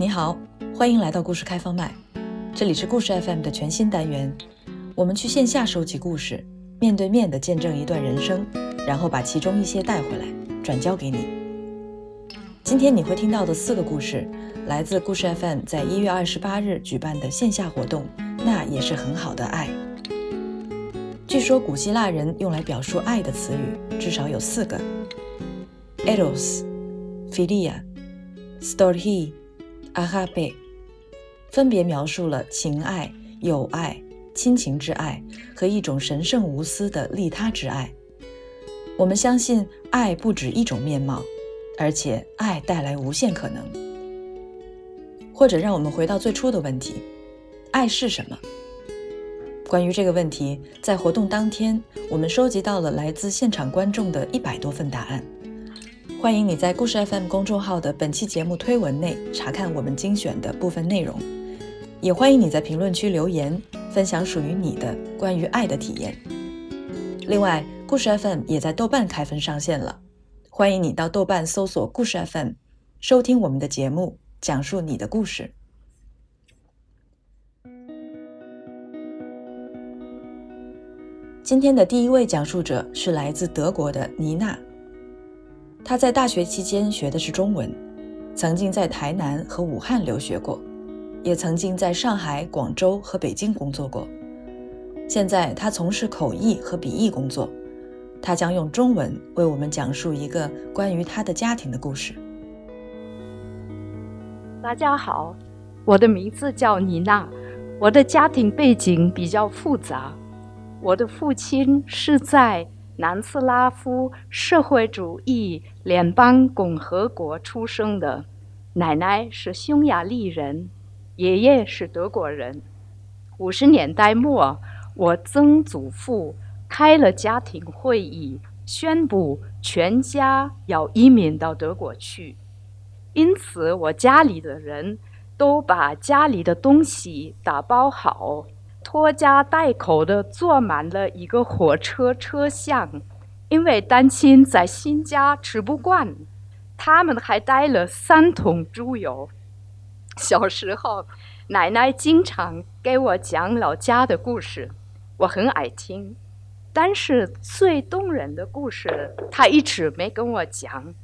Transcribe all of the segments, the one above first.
你好，欢迎来到故事开放麦，这里是故事 FM 的全新单元。我们去线下收集故事，面对面的见证一段人生，然后把其中一些带回来，转交给你。今天你会听到的四个故事，来自故事 FM 在一月二十八日举办的线下活动。那也是很好的爱。据说古希腊人用来表述爱的词语至少有四个：eros、philia、storge。阿哈贝分别描述了情爱、友爱、亲情之爱和一种神圣无私的利他之爱。我们相信爱不止一种面貌，而且爱带来无限可能。或者让我们回到最初的问题：爱是什么？关于这个问题，在活动当天，我们收集到了来自现场观众的一百多份答案。欢迎你在故事 FM 公众号的本期节目推文内查看我们精选的部分内容，也欢迎你在评论区留言分享属于你的关于爱的体验。另外，故事 FM 也在豆瓣开分上线了，欢迎你到豆瓣搜索故事 FM，收听我们的节目，讲述你的故事。今天的第一位讲述者是来自德国的妮娜。他在大学期间学的是中文，曾经在台南和武汉留学过，也曾经在上海、广州和北京工作过。现在他从事口译和笔译工作，他将用中文为我们讲述一个关于他的家庭的故事。大家好，我的名字叫妮娜，我的家庭背景比较复杂，我的父亲是在。南斯拉夫社会主义联邦共和国出生的，奶奶是匈牙利人，爷爷是德国人。五十年代末，我曾祖父开了家庭会议，宣布全家要移民到德国去。因此，我家里的人都把家里的东西打包好。拖家带口的坐满了一个火车车厢，因为担心在新家吃不惯，他们还带了三桶猪油。小时候，奶奶经常给我讲老家的故事，我很爱听。但是最动人的故事，她一直没跟我讲。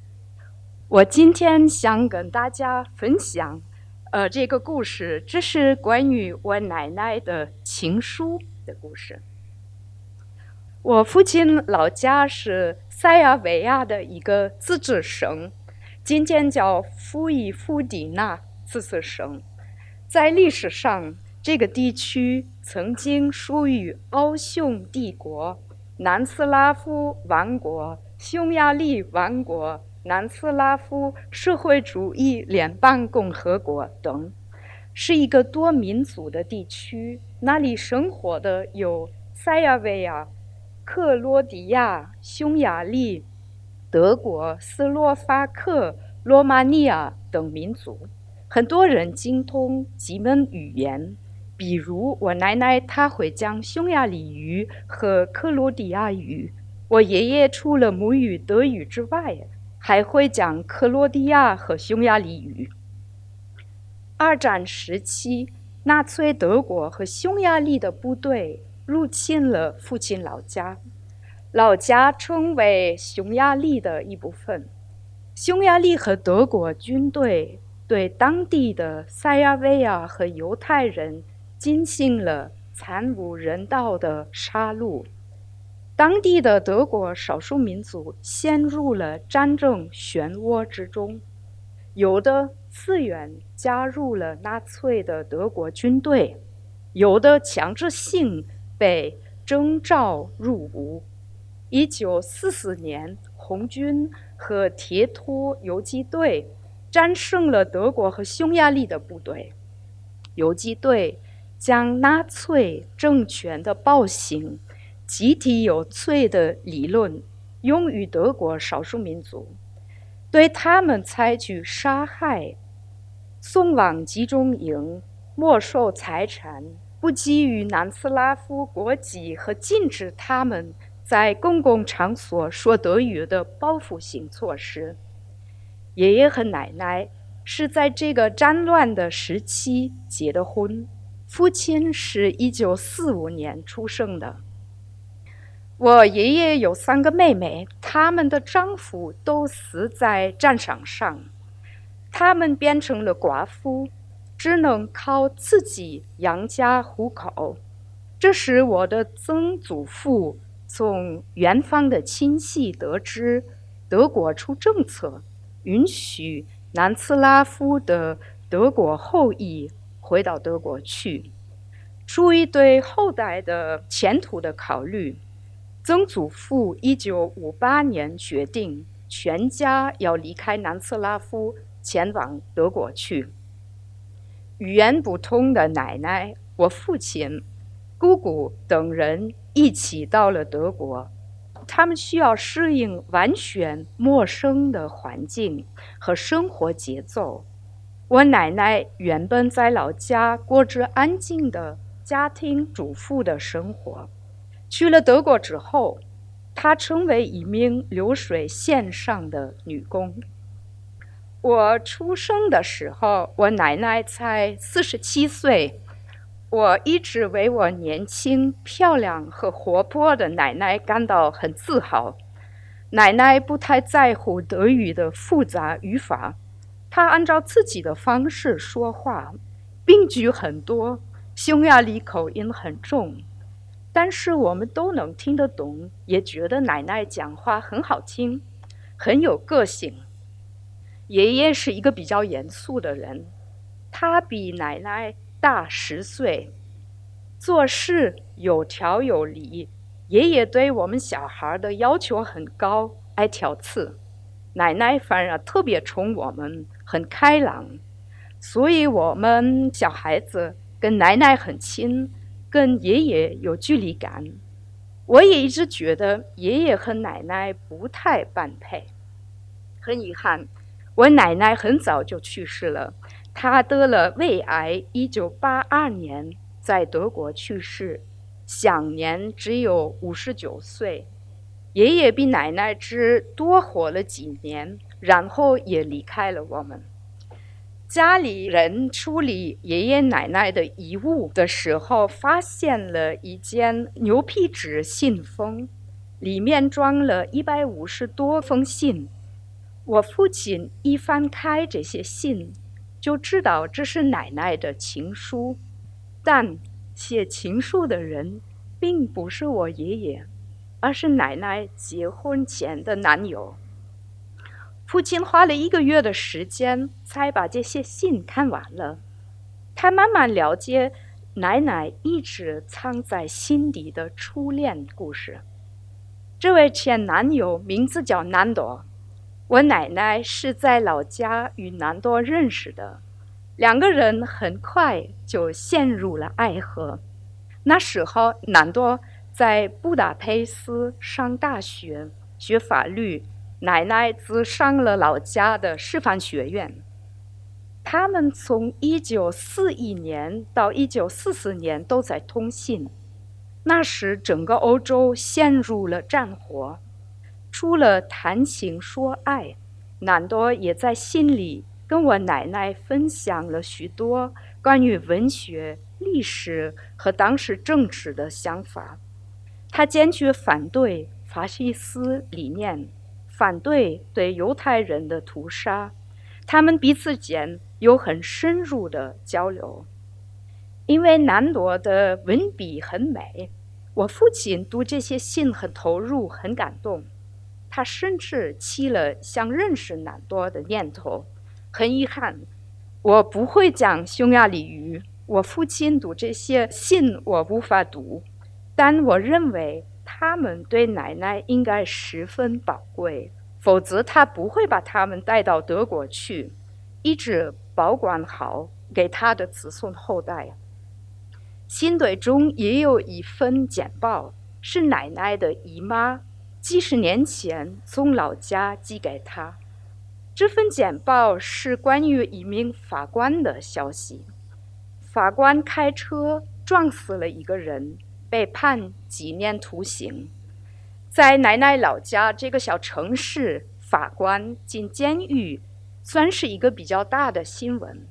我今天想跟大家分享。呃，这个故事这是关于我奶奶的情书的故事。我父亲老家是塞尔维亚的一个自治省，今天叫富伊夫迪纳自治省。在历史上，这个地区曾经属于奥匈帝国、南斯拉夫王国、匈牙利王国。南斯拉夫社会主义联邦共和国等，是一个多民族的地区。那里生活的有塞尔维亚、克罗地亚、匈牙利、德国、斯洛伐克、罗马尼亚等民族。很多人精通几门语言，比如我奶奶，她会讲匈牙利语和克罗地亚语。我爷爷除了母语德语之外，还会讲克罗地亚和匈牙利语。二战时期，纳粹德国和匈牙利的部队入侵了父亲老家，老家成为匈牙利的一部分。匈牙利和德国军队对当地的塞尔维亚和犹太人进行了惨无人道的杀戮。当地的德国少数民族陷入了战争漩涡之中，有的自愿加入了纳粹的德国军队，有的强制性被征召入伍。一九四四年，红军和铁托游击队战胜了德国和匈牙利的部队，游击队将纳粹政权的暴行。集体有罪的理论用于德国少数民族，对他们采取杀害、送往集中营、没收财产、不给予南斯拉夫国籍和禁止他们在公共场所说德语的报复性措施。爷爷和奶奶是在这个战乱的时期结的婚。父亲是一九四五年出生的。我爷爷有三个妹妹，他们的丈夫都死在战场上，他们变成了寡妇，只能靠自己养家糊口。这时，我的曾祖父从远方的亲戚得知德国出政策，允许南斯拉夫的德国后裔回到德国去。出于对后代的前途的考虑，曾祖父一九五八年决定全家要离开南斯拉夫，前往德国去。语言不通的奶奶，我父亲。姑姑等人一起到了德国，他们需要适应完全陌生的环境和生活节奏。我奶奶原本在老家过着安静的家庭主妇的生活，去了德国之后，她成为一名流水线上的女工。我出生的时候，我奶奶才四十七岁。我一直为我年轻、漂亮和活泼的奶奶感到很自豪。奶奶不太在乎德语的复杂语法，她按照自己的方式说话，病句很多，匈牙利口音很重，但是我们都能听得懂，也觉得奶奶讲话很好听，很有个性。爷爷是一个比较严肃的人，他比奶奶。大十岁，做事有条有理。爷爷对我们小孩的要求很高，爱挑刺。奶奶反而特别宠我们，很开朗。所以，我们小孩子跟奶奶很亲，跟爷爷有距离感。我也一直觉得爷爷和奶奶不太般配。很遗憾，我奶奶很早就去世了。她得了胃癌，一九八二年在德国去世，享年只有五十九岁。爷爷比奶奶只多活了几年，然后也离开了我们。家里人处理爷爷奶奶的遗物的时候，发现了一件牛皮纸信封，里面装了一百五十多封信。我父亲一翻开这些信。就知道这是奶奶的情书，但写情书的人并不是我爷爷，而是奶奶结婚前的男友。父亲花了一个月的时间才把这些信看完了，他慢慢了解奶奶一直藏在心底的初恋故事。这位前男友名字叫南朵。我奶奶是在老家与南多认识的，两个人很快就陷入了爱河。那时候，南多在布达佩斯上大学学法律，奶奶只上了老家的师范学院。他们从1941年到1944年都在通信。那时，整个欧洲陷入了战火。除了谈情说爱，南多也在信里跟我奶奶分享了许多关于文学、历史和当时政治的想法。他坚决反对法西斯理念，反对对犹太人的屠杀。他们彼此间有很深入的交流。因为南多的文笔很美，我父亲读这些信很投入，很感动。他甚至起了想认识南多的念头。很遗憾，我不会讲匈牙利语。我父亲读这些信，我无法读。但我认为他们对奶奶应该十分宝贵，否则他不会把他们带到德国去，一直保管好给他的子孙后代。信堆中也有一份简报，是奶奶的姨妈。几十年前从老家寄给他，这份简报是关于一名法官的消息。法官开车撞死了一个人，被判几年徒刑。在奶奶老家这个小城市，法官进监狱算是一个比较大的新闻。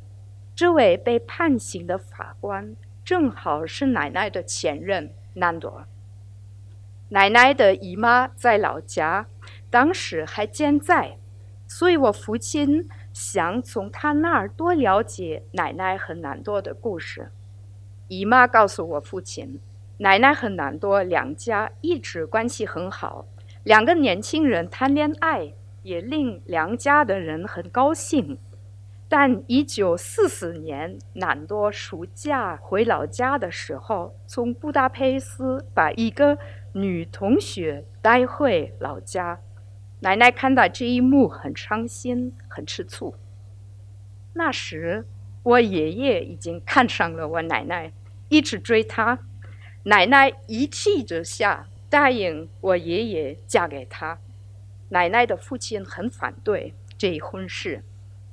这位被判刑的法官正好是奶奶的前任南朵。奶奶的姨妈在老家，当时还健在，所以我父亲想从他那儿多了解奶奶和南朵的故事。姨妈告诉我父亲，奶奶和南多两家一直关系很好，两个年轻人谈恋爱也令两家的人很高兴。但一九四四年，南多暑假回老家的时候，从布达佩斯把一个女同学带回老家。奶奶看到这一幕很伤心，很吃醋。那时，我爷爷已经看上了我奶奶，一直追她。奶奶一气之下答应我爷爷嫁给他。奶奶的父亲很反对这一婚事。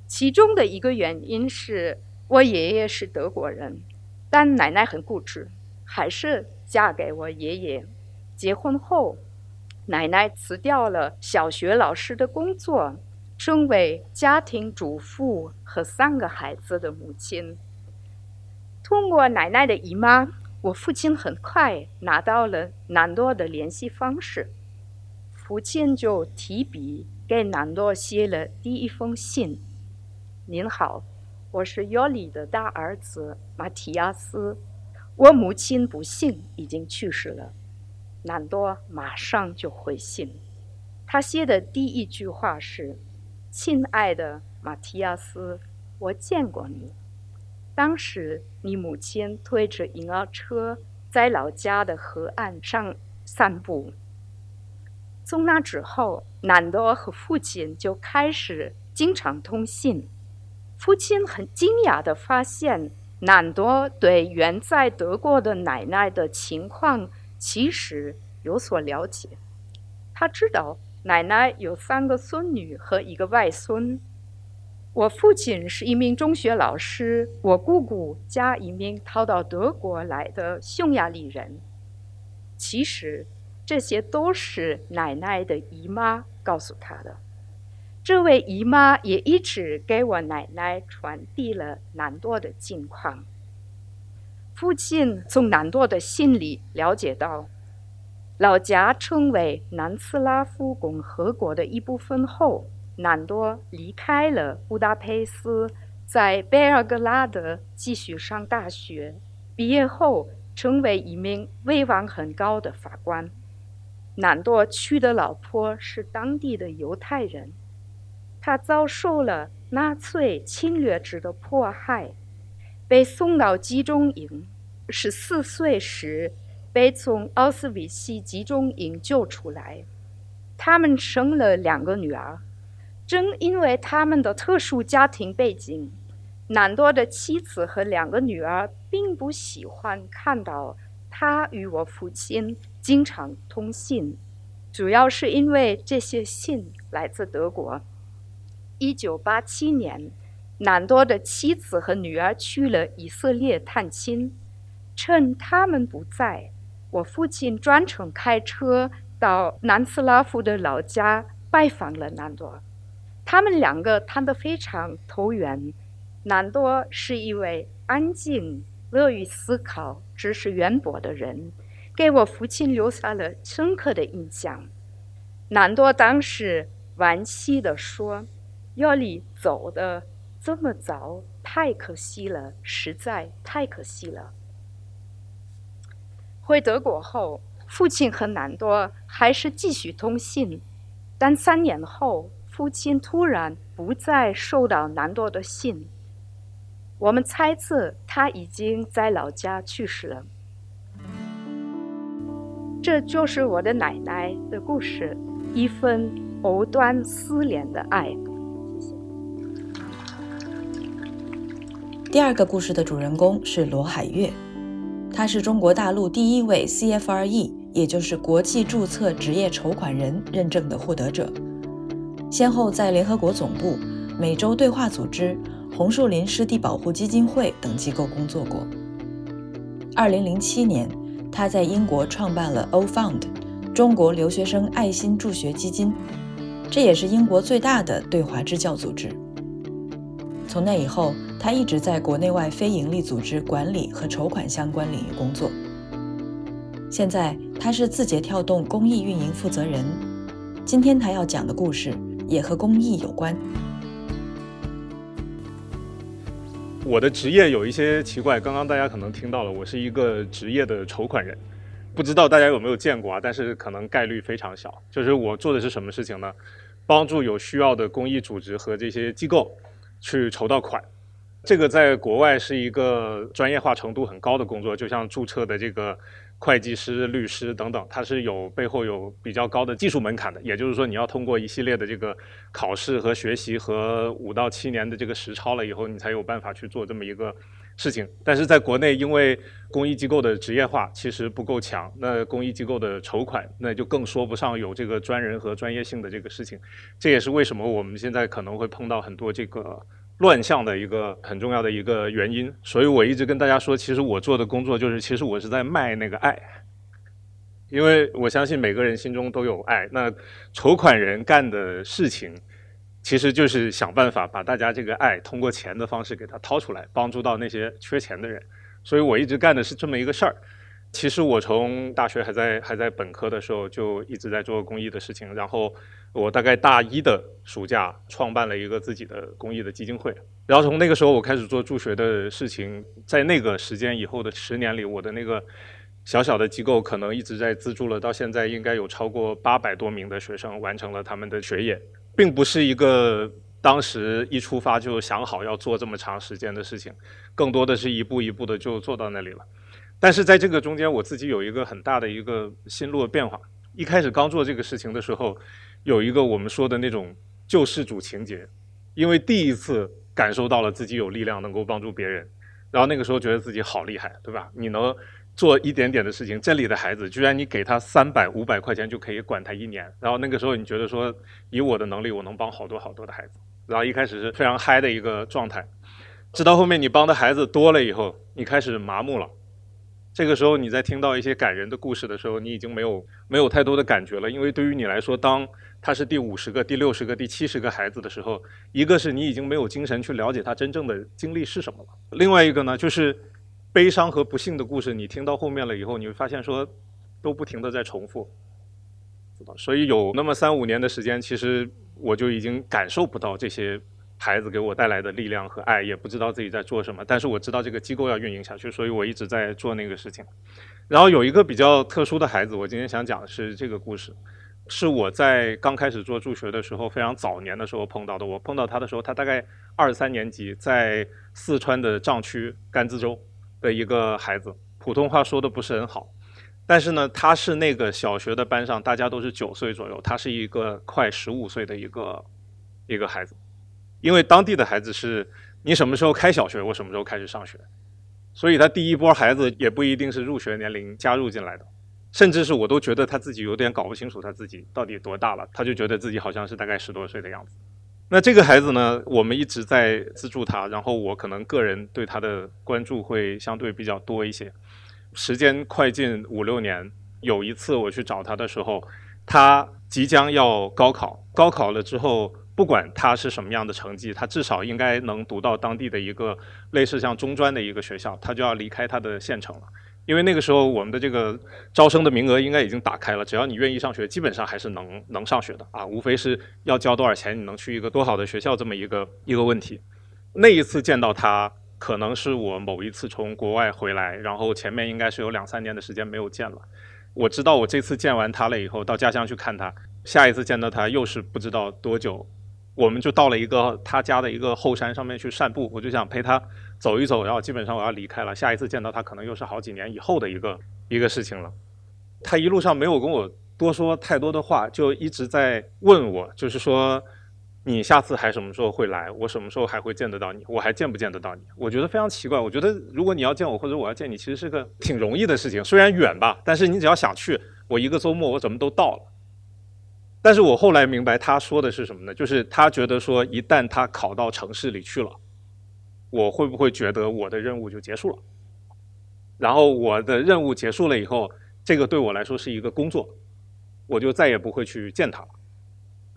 其中的一个原因是我爷爷是德国人，但奶奶很固执，还是嫁给我爷爷。结婚后，奶奶辞掉了小学老师的工作，成为家庭主妇和三个孩子的母亲。通过奶奶的姨妈，我父亲很快拿到了南多的联系方式，父亲就提笔给南多写了第一封信。您好，我是尤里的大儿子马提亚斯。我母亲不幸已经去世了。南多马上就回信，他写的第一句话是：“亲爱的马提亚斯，我见过你。当时你母亲推着婴儿车在老家的河岸上散步。从那之后，南多和父亲就开始经常通信。”父亲很惊讶地发现，南多对远在德国的奶奶的情况其实有所了解。他知道奶奶有三个孙女和一个外孙。我父亲是一名中学老师，我姑姑家一名逃到德国来的匈牙利人。其实，这些都是奶奶的姨妈告诉他的。这位姨妈也一直给我奶奶传递了南多的近况。父亲从南多的信里了解到，老家成为南斯拉夫共和国的一部分后，南多离开了布达佩斯，在贝尔格拉德继续上大学。毕业后，成为一名威望很高的法官。南多娶的老婆是当地的犹太人。他遭受了纳粹侵略者的迫害，被送到集中营。十四岁时，被从奥斯维辛集中营救出来。他们生了两个女儿。正因为他们的特殊家庭背景，南多的妻子和两个女儿并不喜欢看到他与我父亲经常通信，主要是因为这些信来自德国。一九八七年，南多的妻子和女儿去了以色列探亲。趁他们不在，我父亲专程开车到南斯拉夫的老家拜访了南多。他们两个谈得非常投缘。南多是一位安静、乐于思考、知识渊博的人，给我父亲留下了深刻的印象。南多当时惋惜地说。要你走的这么早，太可惜了，实在太可惜了。回德国后，父亲和南多还是继续通信，但三年后，父亲突然不再收到南多的信。我们猜测他已经在老家去世了。这就是我的奶奶的故事，一份藕断丝连的爱。谢谢第二个故事的主人公是罗海月，他是中国大陆第一位 CFRE，也就是国际注册职业筹款人认证的获得者，先后在联合国总部、美洲对话组织、红树林湿地保护基金会等机构工作过。2007年，他在英国创办了 O Fund，中国留学生爱心助学基金，这也是英国最大的对华支教组织。从那以后，他一直在国内外非营利组织管理和筹款相关领域工作。现在他是字节跳动公益运营负责人。今天他要讲的故事也和公益有关。我的职业有一些奇怪，刚刚大家可能听到了，我是一个职业的筹款人，不知道大家有没有见过啊？但是可能概率非常小。就是我做的是什么事情呢？帮助有需要的公益组织和这些机构去筹到款。这个在国外是一个专业化程度很高的工作，就像注册的这个。会计师、律师等等，它是有背后有比较高的技术门槛的。也就是说，你要通过一系列的这个考试和学习和五到七年的这个实操了以后，你才有办法去做这么一个事情。但是在国内，因为公益机构的职业化其实不够强，那公益机构的筹款那就更说不上有这个专人和专业性的这个事情。这也是为什么我们现在可能会碰到很多这个。乱象的一个很重要的一个原因，所以我一直跟大家说，其实我做的工作就是，其实我是在卖那个爱，因为我相信每个人心中都有爱。那筹款人干的事情，其实就是想办法把大家这个爱通过钱的方式给他掏出来，帮助到那些缺钱的人。所以我一直干的是这么一个事儿。其实我从大学还在还在本科的时候就一直在做公益的事情，然后我大概大一的暑假创办了一个自己的公益的基金会，然后从那个时候我开始做助学的事情，在那个时间以后的十年里，我的那个小小的机构可能一直在资助了，到现在应该有超过八百多名的学生完成了他们的学业，并不是一个当时一出发就想好要做这么长时间的事情，更多的是一步一步的就做到那里了。但是在这个中间，我自己有一个很大的一个心路的变化。一开始刚做这个事情的时候，有一个我们说的那种救世主情节，因为第一次感受到了自己有力量能够帮助别人，然后那个时候觉得自己好厉害，对吧？你能做一点点的事情，这里的孩子居然你给他三百、五百块钱就可以管他一年，然后那个时候你觉得说，以我的能力，我能帮好多好多的孩子。然后一开始是非常嗨的一个状态，直到后面你帮的孩子多了以后，你开始麻木了。这个时候，你在听到一些感人的故事的时候，你已经没有没有太多的感觉了，因为对于你来说，当他是第五十个、第六十个、第七十个孩子的时候，一个是你已经没有精神去了解他真正的经历是什么了；另外一个呢，就是悲伤和不幸的故事，你听到后面了以后，你会发现说都不停的在重复，所以有那么三五年的时间，其实我就已经感受不到这些。孩子给我带来的力量和爱，也不知道自己在做什么，但是我知道这个机构要运营下去，所以我一直在做那个事情。然后有一个比较特殊的孩子，我今天想讲的是这个故事，是我在刚开始做助学的时候，非常早年的时候碰到的。我碰到他的时候，他大概二三年级，在四川的藏区甘孜州的一个孩子，普通话说的不是很好，但是呢，他是那个小学的班上，大家都是九岁左右，他是一个快十五岁的一个一个孩子。因为当地的孩子是，你什么时候开小学，我什么时候开始上学，所以他第一波孩子也不一定是入学年龄加入进来的，甚至是我都觉得他自己有点搞不清楚他自己到底多大了，他就觉得自己好像是大概十多岁的样子。那这个孩子呢，我们一直在资助他，然后我可能个人对他的关注会相对比较多一些。时间快进五六年，有一次我去找他的时候，他即将要高考，高考了之后。不管他是什么样的成绩，他至少应该能读到当地的一个类似像中专的一个学校，他就要离开他的县城了。因为那个时候我们的这个招生的名额应该已经打开了，只要你愿意上学，基本上还是能能上学的啊，无非是要交多少钱，你能去一个多好的学校这么一个一个问题。那一次见到他，可能是我某一次从国外回来，然后前面应该是有两三年的时间没有见了。我知道我这次见完他了以后，到家乡去看他，下一次见到他又是不知道多久。我们就到了一个他家的一个后山上面去散步，我就想陪他走一走，然后基本上我要离开了。下一次见到他，可能又是好几年以后的一个一个事情了。他一路上没有跟我多说太多的话，就一直在问我，就是说你下次还什么时候会来？我什么时候还会见得到你？我还见不见得到你？我觉得非常奇怪。我觉得如果你要见我，或者我要见你，其实是个挺容易的事情，虽然远吧，但是你只要想去，我一个周末我怎么都到了。但是我后来明白他说的是什么呢？就是他觉得说，一旦他考到城市里去了，我会不会觉得我的任务就结束了？然后我的任务结束了以后，这个对我来说是一个工作，我就再也不会去见他了。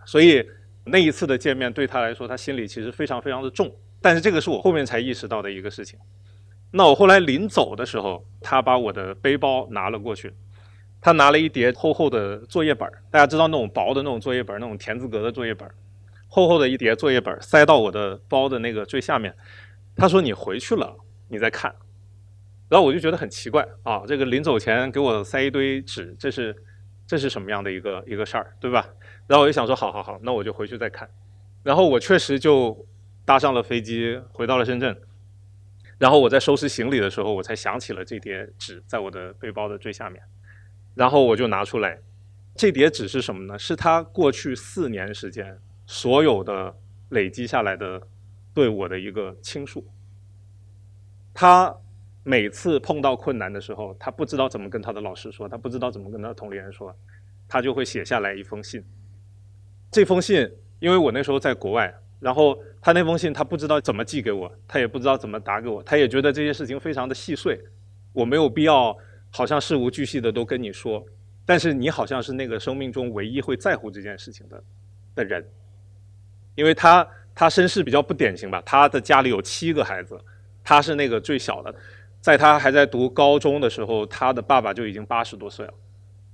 所以那一次的见面对他来说，他心里其实非常非常的重。但是这个是我后面才意识到的一个事情。那我后来临走的时候，他把我的背包拿了过去，他拿了一叠厚厚的作业本大家知道那种薄的那种作业本那种田字格的作业本厚厚的一叠作业本塞到我的包的那个最下面。他说：“你回去了，你再看。”然后我就觉得很奇怪啊，这个临走前给我塞一堆纸，这是这是什么样的一个一个事儿，对吧？然后我就想说：“好好好，那我就回去再看。”然后我确实就搭上了飞机，回到了深圳。然后我在收拾行李的时候，我才想起了这叠纸在我的背包的最下面。然后我就拿出来，这叠纸是什么呢？是他过去四年时间所有的累积下来的。对我的一个倾诉。他每次碰到困难的时候，他不知道怎么跟他的老师说，他不知道怎么跟他的同龄人说，他就会写下来一封信。这封信，因为我那时候在国外，然后他那封信他不知道怎么寄给我，他也不知道怎么打给我，他也觉得这些事情非常的细碎，我没有必要好像事无巨细的都跟你说，但是你好像是那个生命中唯一会在乎这件事情的的人，因为他。他身世比较不典型吧，他的家里有七个孩子，他是那个最小的，在他还在读高中的时候，他的爸爸就已经八十多岁了，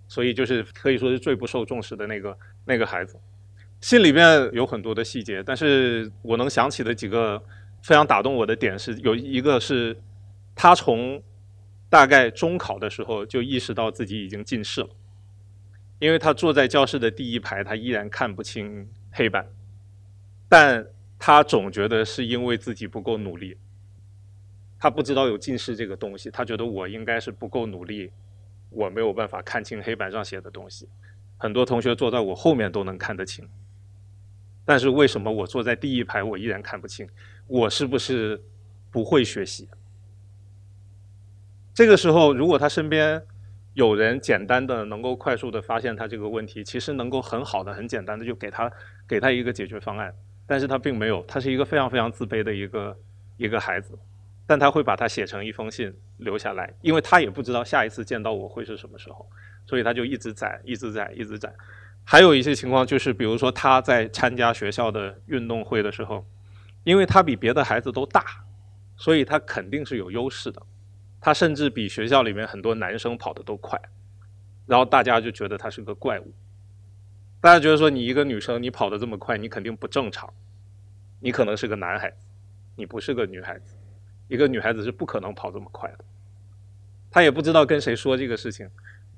所以就是可以说是最不受重视的那个那个孩子。信里面有很多的细节，但是我能想起的几个非常打动我的点是，有一个是他从大概中考的时候就意识到自己已经近视了，因为他坐在教室的第一排，他依然看不清黑板。但他总觉得是因为自己不够努力，他不知道有近视这个东西，他觉得我应该是不够努力，我没有办法看清黑板上写的东西。很多同学坐在我后面都能看得清，但是为什么我坐在第一排我依然看不清？我是不是不会学习？这个时候，如果他身边有人简单的能够快速的发现他这个问题，其实能够很好的、很简单的就给他给他一个解决方案。但是他并没有，他是一个非常非常自卑的一个一个孩子，但他会把它写成一封信留下来，因为他也不知道下一次见到我会是什么时候，所以他就一直在，一直在，一直在。还有一些情况就是，比如说他在参加学校的运动会的时候，因为他比别的孩子都大，所以他肯定是有优势的，他甚至比学校里面很多男生跑得都快，然后大家就觉得他是个怪物。大家觉得说你一个女生，你跑得这么快，你肯定不正常，你可能是个男孩子，你不是个女孩子，一个女孩子是不可能跑这么快的。他也不知道跟谁说这个事情，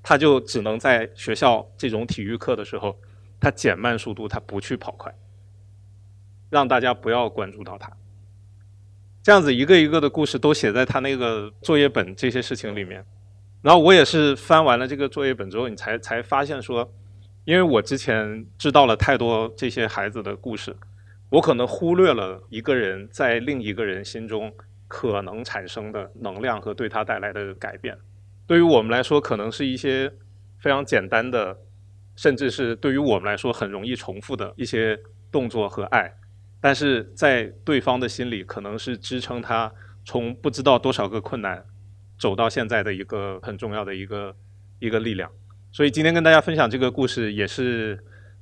他就只能在学校这种体育课的时候，他减慢速度，他不去跑快，让大家不要关注到他。这样子一个一个的故事都写在他那个作业本这些事情里面。然后我也是翻完了这个作业本之后，你才才发现说。因为我之前知道了太多这些孩子的故事，我可能忽略了一个人在另一个人心中可能产生的能量和对他带来的改变。对于我们来说，可能是一些非常简单的，甚至是对于我们来说很容易重复的一些动作和爱，但是在对方的心里，可能是支撑他从不知道多少个困难走到现在的一个很重要的一个一个力量。所以今天跟大家分享这个故事，也是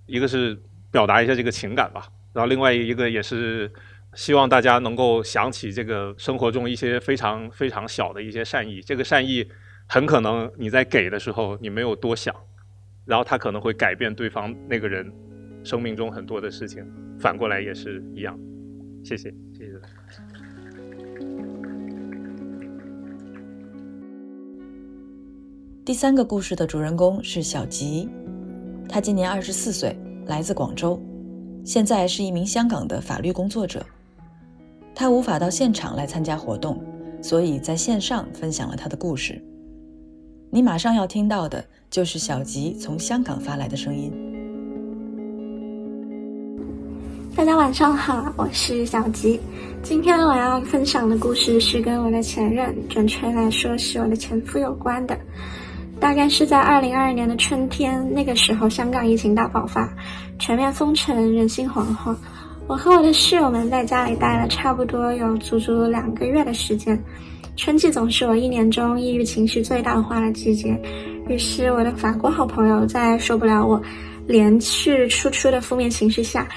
一个是表达一下这个情感吧，然后另外一个也是希望大家能够想起这个生活中一些非常非常小的一些善意，这个善意很可能你在给的时候你没有多想，然后它可能会改变对方那个人生命中很多的事情，反过来也是一样。谢谢，谢谢。第三个故事的主人公是小吉，他今年二十四岁，来自广州，现在是一名香港的法律工作者。他无法到现场来参加活动，所以在线上分享了他的故事。你马上要听到的就是小吉从香港发来的声音。大家晚上好，我是小吉。今天我要分享的故事是跟我的前任，准确来说是我的前夫有关的。大概是在二零二二年的春天，那个时候香港疫情大爆发，全面封城，人心惶惶。我和我的室友们在家里待了差不多有足足两个月的时间。春季总是我一年中抑郁情绪最大化的季节，于是我的法国好朋友在受不了我连续输出的负面情绪下，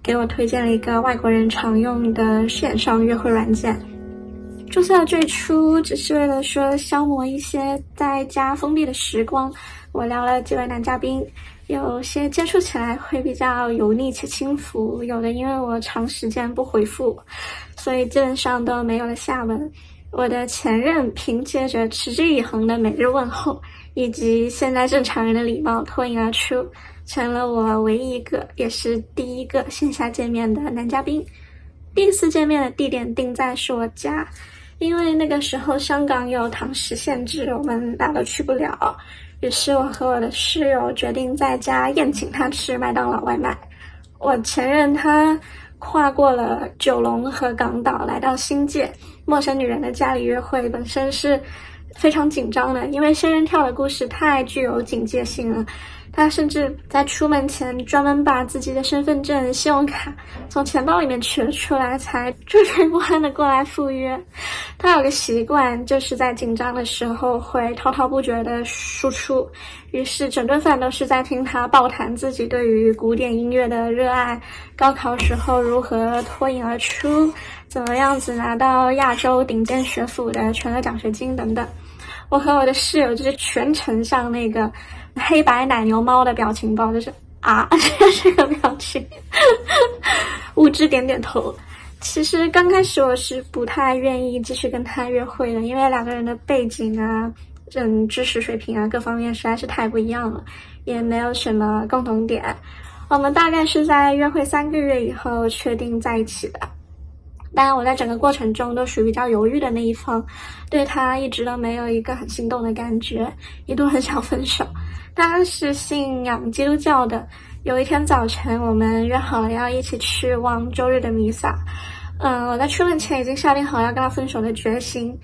给我推荐了一个外国人常用的线上约会软件。注册最初只是为了说消磨一些在家封闭的时光。我聊了几位男嘉宾，有些接触起来会比较油腻且轻浮，有的因为我长时间不回复，所以基本上都没有了下文。我的前任凭借着持之以恒的每日问候，以及现在正常人的礼貌脱颖而出，成了我唯一一个也是第一个线下见面的男嘉宾。第一次见面的地点定在是我家。因为那个时候香港有堂食限制，我们哪都去不了。于是我和我的室友决定在家宴请他吃麦当劳外卖。我前任他跨过了九龙和港岛来到新界，陌生女人的家里约会本身是非常紧张的，因为仙人跳的故事太具有警戒性了。他甚至在出门前专门把自己的身份证、信用卡从钱包里面取了出来，才惴惴不安的过来赴约。他有个习惯，就是在紧张的时候会滔滔不绝的输出，于是整顿饭都是在听他爆谈自己对于古典音乐的热爱，高考时候如何脱颖而出，怎么样子拿到亚洲顶尖学府的全额奖学金等等。我和我的室友就是全程像那个。黑白奶牛猫的表情包就是啊，这个表情，无知点点头。其实刚开始我是不太愿意继续跟他约会的，因为两个人的背景啊、嗯知识水平啊各方面实在是太不一样了，也没有什么共同点。我们大概是在约会三个月以后确定在一起的。当然，我在整个过程中都属于比较犹豫的那一方，对他一直都没有一个很心动的感觉，一度很想分手。他是信仰基督教的。有一天早晨，我们约好了要一起去望周日的弥撒。嗯，我在出门前已经下定好要跟他分手的决心。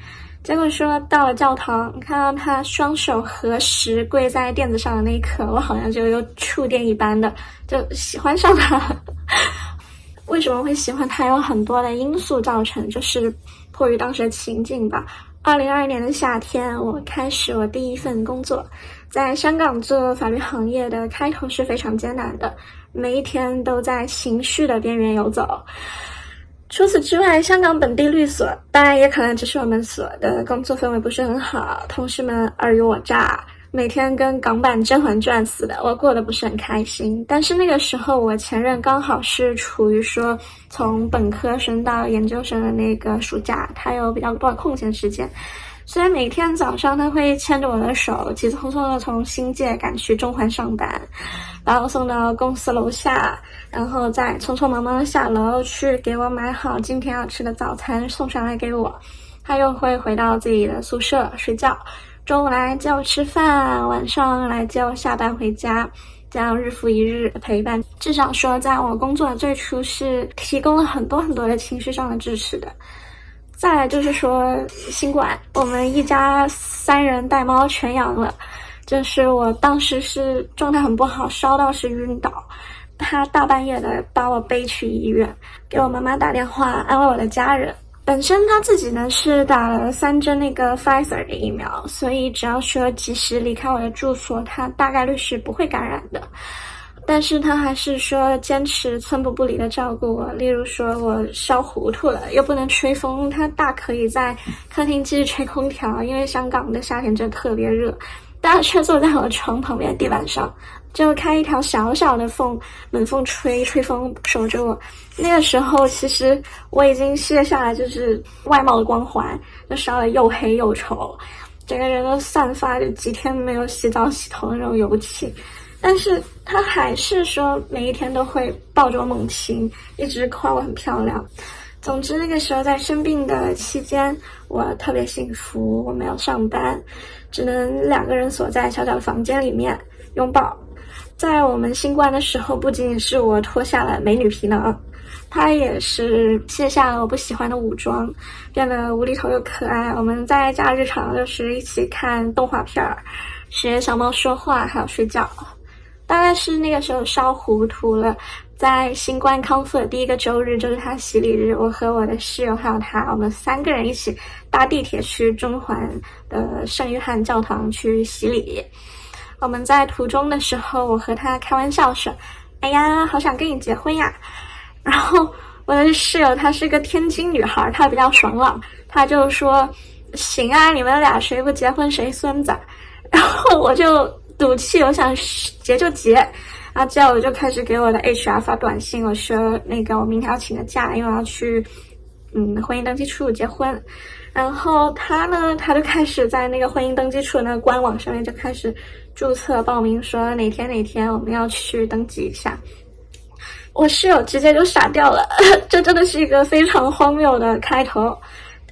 结果说到了教堂，看到他双手合十跪在垫子上的那一刻，我好像就有触电一般的就喜欢上他。为什么会喜欢他？有很多的因素造成，就是迫于当时的情境吧。二零二二年的夏天，我开始我第一份工作，在香港做法律行业的开头是非常艰难的，每一天都在刑讯的边缘游走。除此之外，香港本地律所，当然也可能只是我们所的工作氛围不是很好，同事们尔虞我诈。每天跟港版《甄嬛传》似的，我过得不是很开心。但是那个时候，我前任刚好是处于说从本科生到研究生的那个暑假，他有比较多的空闲时间，所以每天早上他会牵着我的手，急匆匆的从新界赶去中环上班，把我送到公司楼下，然后再匆匆忙忙的下楼去给我买好今天要吃的早餐送上来给我，他又会回到自己的宿舍睡觉。中午来接我吃饭，晚上来接我下班回家，这样日复一日的陪伴。至少说，在我工作的最初是提供了很多很多的情绪上的支持的。再来就是说，新冠，我们一家三人带猫全阳了，就是我当时是状态很不好，烧到是晕倒，他大半夜的把我背去医院，给我妈妈打电话安慰我的家人。本身他自己呢是打了三针那个 Pfizer 的疫苗，所以只要说及时离开我的住所，他大概率是不会感染的。但是他还是说坚持寸步不离的照顾我，例如说我烧糊涂了又不能吹风，他大可以在客厅继续吹空调，因为香港的夏天真的特别热，但他却坐在我床旁边地板上。就开一条小小的缝，门缝吹吹风守着我。那个时候，其实我已经卸下来就是外貌的光环，就烧得又黑又丑，整个人都散发着几天没有洗澡洗头的那种油气。但是他还是说每一天都会抱着我猛亲，一直夸我很漂亮。总之，那个时候在生病的期间，我特别幸福。我没有上班，只能两个人锁在小小的房间里面拥抱。在我们新冠的时候，不仅仅是我脱下了美女皮囊，他也是卸下了我不喜欢的武装，变得无厘头又可爱。我们在家日常就是一起看动画片儿，学小猫说话，还有睡觉。大概是那个时候烧糊涂了，在新冠康复的第一个周日，就是他洗礼日，我和我的室友还有他，我们三个人一起搭地铁去中环的圣约翰教堂去洗礼。我们在途中的时候，我和他开玩笑说：“哎呀，好想跟你结婚呀！”然后我的室友她是个天津女孩，她比较爽朗，她就说：“行啊，你们俩谁不结婚谁孙子。”然后我就赌气，我想结就结。然后之后我就开始给我的 HR 发短信，我说：“那个我明天要请个假，因为我要去嗯婚姻登记处结婚。”然后他呢，他就开始在那个婚姻登记处那个官网上面就开始注册报名，说哪天哪天我们要去登记一下。我室友直接就傻掉了，这真的是一个非常荒谬的开头。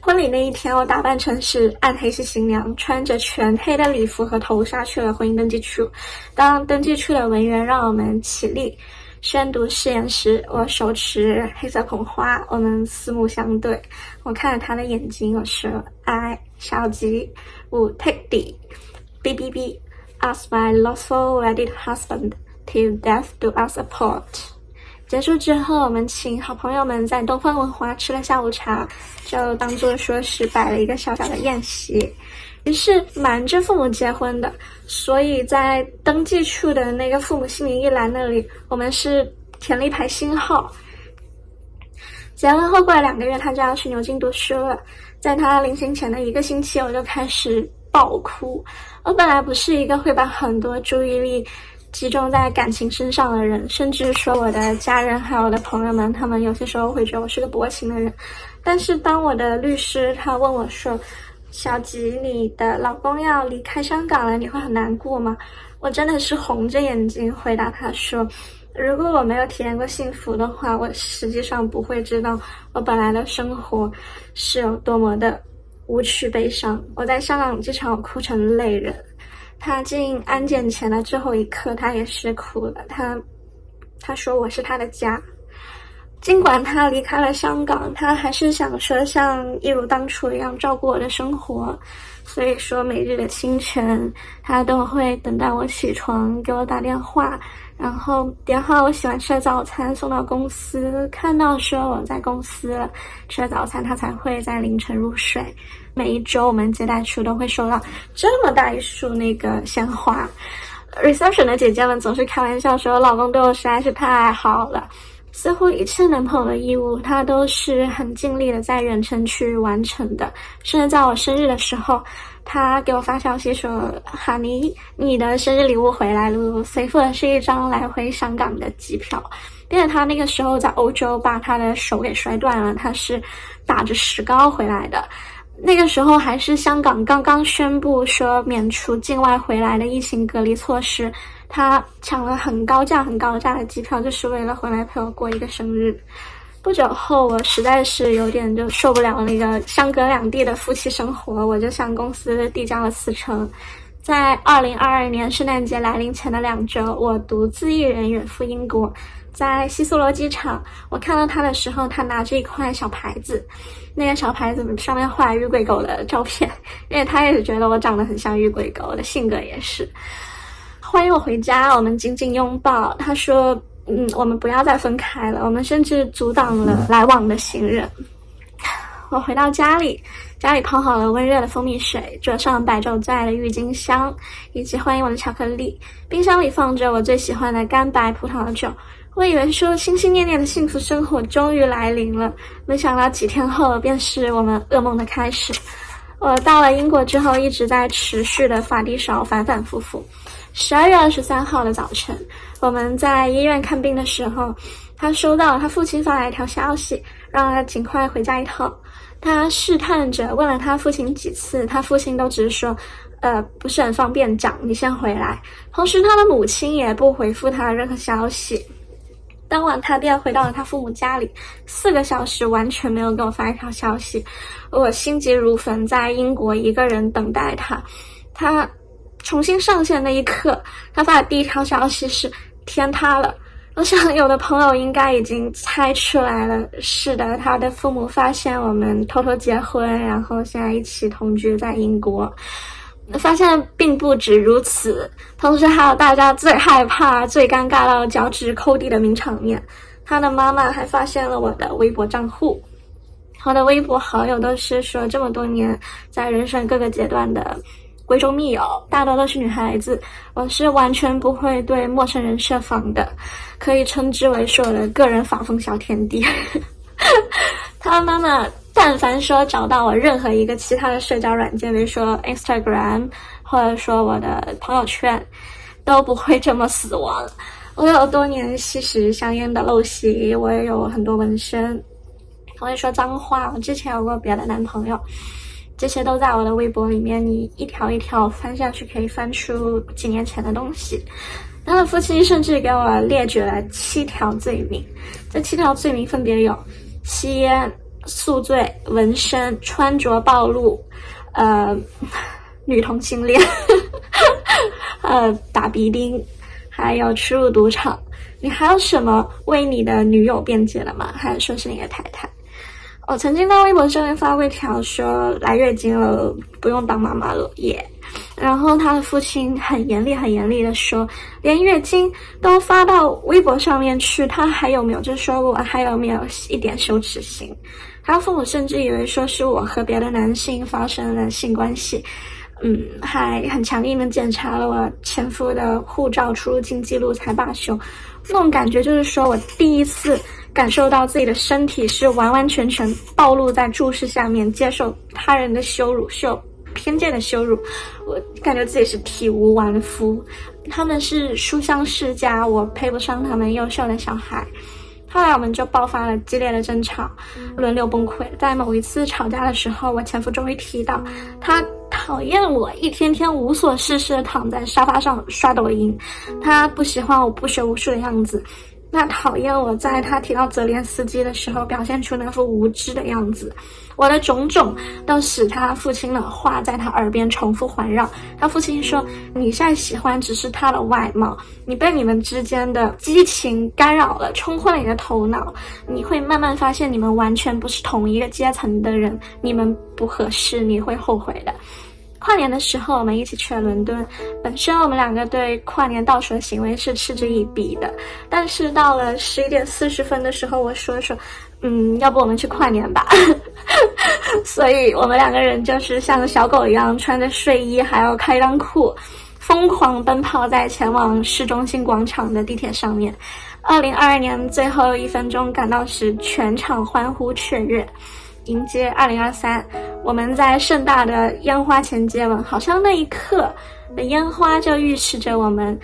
婚礼那一天，我打扮成是暗黑系新娘，穿着全黑的礼服和头纱去了婚姻登记处。当登记处的文员让我们起立。宣读誓言时，我手持黑色捧花，我们四目相对。我看着他的眼睛，我说：“I 小吉，will take the B B B as my lawful wedded husband till death do us apart。”结束之后，我们请好朋友们在东方文华吃了下午茶，就当做说是摆了一个小小的宴席。于是瞒着父母结婚的，所以在登记处的那个父母姓名一栏那里，我们是填了一排星号。结婚后过了两个月，他就要去牛津读书了。在他临行前的一个星期，我就开始爆哭。我本来不是一个会把很多注意力集中在感情身上的人，甚至说我的家人还有我的朋友们，他们有些时候会觉得我是个薄情的人。但是当我的律师他问我说，小吉，你的老公要离开香港了，你会很难过吗？我真的是红着眼睛回答他说：“如果我没有体验过幸福的话，我实际上不会知道我本来的生活是有多么的无趣悲伤。我在香港机场我哭成泪人，他进安检前的最后一刻，他也是哭了。他他说我是他的家。”尽管他离开了香港，他还是想说像一如当初一样照顾我的生活。所以说，每日的清晨，他都会等待我起床，给我打电话，然后点好我喜欢吃的早餐送到公司。看到说我在公司吃了早餐，他才会在凌晨入睡。每一周，我们接待处都会收到这么大一束那个鲜花。reception 的姐姐们总是开玩笑说，老公对我实在是太好了。似乎一切男朋友的义务，他都是很尽力的在远程去完成的。甚至在我生日的时候，他给我发消息说：“哈尼，你的生日礼物回来了，随附的是一张来回香港的机票。”并且他那个时候在欧洲把他的手给摔断了，他是打着石膏回来的。那个时候还是香港刚刚宣布说免除境外回来的疫情隔离措施。他抢了很高价、很高价的机票，就是为了回来陪我过一个生日。不久后，我实在是有点就受不了那个相隔两地的夫妻生活，我就向公司递交了辞呈。在二零二二年圣诞节来临前的两周，我独自一人远赴英国。在希斯罗机场，我看到他的时候，他拿着一块小牌子，那个小牌子上面画玉桂狗的照片，因为他也是觉得我长得很像玉桂狗，我的性格也是。欢迎我回家，我们紧紧拥抱。他说：“嗯，我们不要再分开了。”我们甚至阻挡了来往的行人。我回到家里，家里泡好了温热的蜂蜜水，桌上摆着我最爱的郁金香，以及欢迎我的巧克力。冰箱里放着我最喜欢的干白葡萄酒。我以为说心心念念的幸福生活终于来临了，没想到几天后便是我们噩梦的开始。我到了英国之后，一直在持续的发低烧，反反复复。十二月二十三号的早晨，我们在医院看病的时候，他收到他父亲发来一条消息，让他尽快回家一趟。他试探着问了他父亲几次，他父亲都只是说：“呃，不是很方便讲，你先回来。”同时，他的母亲也不回复他任何消息。当晚，他便回到了他父母家里，四个小时完全没有给我发一条消息。我心急如焚，在英国一个人等待他。他。重新上线那一刻，他发的第一条消息是“天塌了”。我想有的朋友应该已经猜出来了。是的，他的父母发现我们偷偷结婚，然后现在一起同居在英国。发现并不止如此，同时还有大家最害怕、最尴尬到脚趾抠地的名场面。他的妈妈还发现了我的微博账户，我的微博好友都是说这么多年在人生各个阶段的。闺中密友，大多都是女孩子。我是完全不会对陌生人设防的，可以称之为是我的个人法风小天地。他妈妈但凡说找到我任何一个其他的社交软件，比如说 Instagram，或者说我的朋友圈，都不会这么死亡。我有多年吸食香烟的陋习，我也有很多纹身。我会说脏话，我之前有过别的男朋友，这些都在我的微博里面。你一条一条翻下去，可以翻出几年前的东西。他的父亲甚至给我列举了七条罪名，这七条罪名分别有：吸烟、宿醉、纹身、穿着暴露、呃，女同性恋、呃，打鼻钉，还有出入赌场。你还有什么为你的女友辩解的吗？还是说是你的太太？我曾经在微博上面发过一条说来月经了不用当妈妈了耶，然后他的父亲很严厉很严厉的说，连月经都发到微博上面去，他还有没有就是说我还有没有一点羞耻心？他父母甚至以为说是我和别的男性发生了性关系，嗯，还很强硬的检查了我前夫的护照出入境记录才罢休，那种感觉就是说我第一次。感受到自己的身体是完完全全暴露在注视下面，接受他人的羞辱，秀偏见的羞辱，我感觉自己是体无完肤。他们是书香世家，我配不上他们优秀的小孩。后来我们就爆发了激烈的争吵，轮流崩溃。在某一次吵架的时候，我前夫终于提到，他讨厌我一天天无所事事的躺在沙发上刷抖音，他不喜欢我不学无术的样子。那讨厌我在他提到泽连斯基的时候表现出那副无知的样子，我的种种都使他父亲的话在他耳边重复环绕。他父亲说：“你现在喜欢只是他的外貌，你被你们之间的激情干扰了，冲昏了你的头脑。你会慢慢发现你们完全不是同一个阶层的人，你们不合适，你会后悔的。”跨年的时候，我们一起去了伦敦。本身我们两个对跨年倒数的行为是嗤之以鼻的，但是到了十一点四十分的时候，我说说，嗯，要不我们去跨年吧。所以我们两个人就是像个小狗一样，穿着睡衣还要开裆裤，疯狂奔跑在前往市中心广场的地铁上面。二零二二年最后一分钟赶到时，全场欢呼雀跃。迎接二零二三，我们在盛大的烟花前接吻，好像那一刻的烟花就预示着我们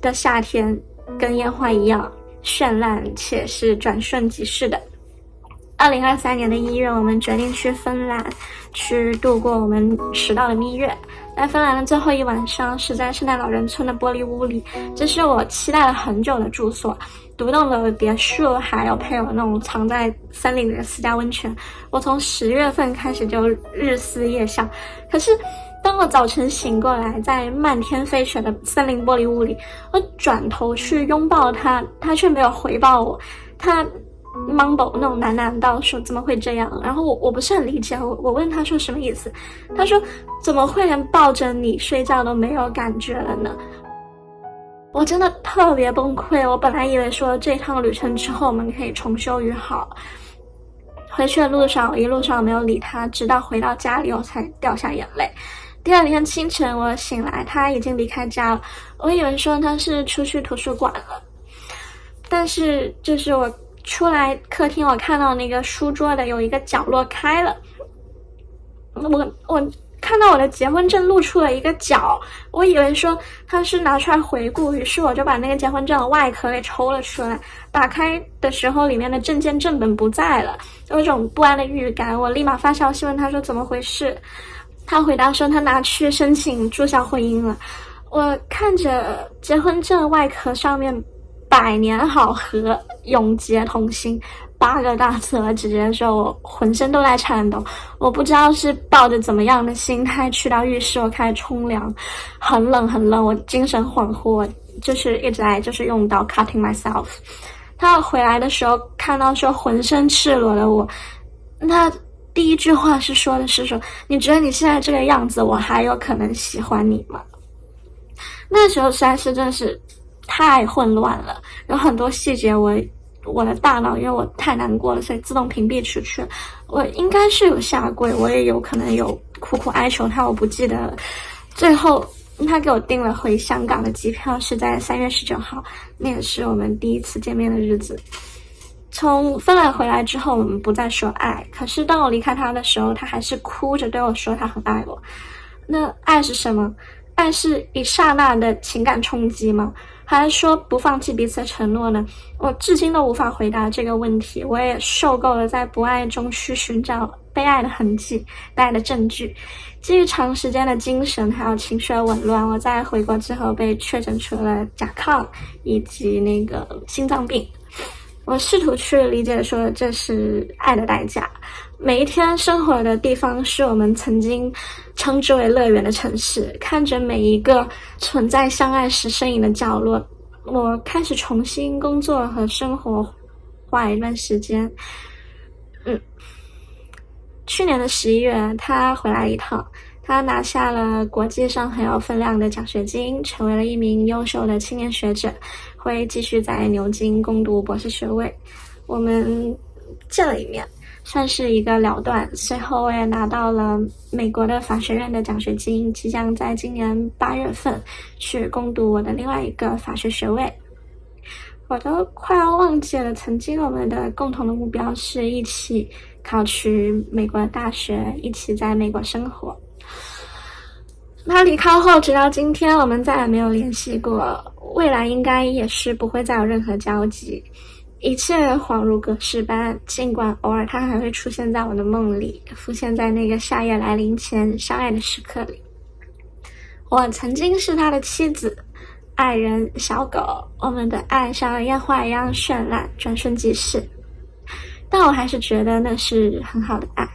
的夏天跟烟花一样绚烂，且是转瞬即逝的。二零二三年的一月，我们决定去芬兰，去度过我们迟到的蜜月。在芬兰的最后一晚上，是在圣诞老人村的玻璃屋里，这是我期待了很久的住所。独栋的别墅，还有配有那种藏在森林里的私家温泉。我从十月份开始就日思夜想，可是当我早晨醒过来，在漫天飞雪的森林玻璃屋里，我转头去拥抱他，他却没有回报我。他 mumble 那种喃喃道说：“怎么会这样？”然后我我不是很理解，我我问他说什么意思？他说：“怎么会连抱着你睡觉都没有感觉了呢？”我真的特别崩溃。我本来以为说这趟旅程之后我们可以重修于好。回去的路上，我一路上没有理他，直到回到家里我才掉下眼泪。第二天清晨我醒来，他已经离开家了。我以为说他是出去图书馆了，但是就是我出来客厅，我看到那个书桌的有一个角落开了。我我。看到我的结婚证露出了一个角，我以为说他是拿出来回顾，于是我就把那个结婚证的外壳给抽了出来。打开的时候，里面的证件正本不在了，有一种不安的预感。我立马发消息问他说怎么回事，他回答说他拿去申请注销婚姻了。我看着结婚证外壳上面“百年好合，永结同心”。八个大字我，直接说，我浑身都在颤抖。我不知道是抱着怎么样的心态去到浴室，我开始冲凉，很冷很冷，我精神恍惚，就是一直在就是用刀 cutting myself。他回来的时候看到说浑身赤裸的我，他第一句话是说的是说，你觉得你现在这个样子，我还有可能喜欢你吗？那时候实在是真的是太混乱了，有很多细节我。我的大脑因为我太难过了，所以自动屏蔽出去。我应该是有下跪，我也有可能有苦苦哀求他，我不记得了。最后他给我订了回香港的机票，是在三月十九号，那也是我们第一次见面的日子。从芬兰回来之后，我们不再说爱，可是当我离开他的时候，他还是哭着对我说他很爱我。那爱是什么？爱是一刹那的情感冲击吗？还是说不放弃彼此的承诺呢？我至今都无法回答这个问题。我也受够了在不爱中去寻找被爱的痕迹、被爱的证据。基于长时间的精神还有情绪的紊乱，我在回国之后被确诊出了甲亢以及那个心脏病。我试图去理解，说这是爱的代价。每一天生活的地方是我们曾经称之为乐园的城市，看着每一个存在相爱时身影的角落，我开始重新工作和生活，花一段时间。嗯，去年的十一月，他回来一趟。他拿下了国际上很有分量的奖学金，成为了一名优秀的青年学者，会继续在牛津攻读博士学位。我们见了一面，算是一个了断。随后我也拿到了美国的法学院的奖学金，即将在今年八月份去攻读我的另外一个法学学位。我都快要忘记了，曾经我们的共同的目标是一起考取美国大学，一起在美国生活。他离开后，直到今天，我们再也没有联系过。未来应该也是不会再有任何交集，一切恍如隔世般。尽管偶尔他还会出现在我的梦里，浮现在那个夏夜来临前相爱的时刻里。我曾经是他的妻子、爱人、小狗，我们的爱像烟花一样绚烂，转瞬即逝。但我还是觉得那是很好的爱。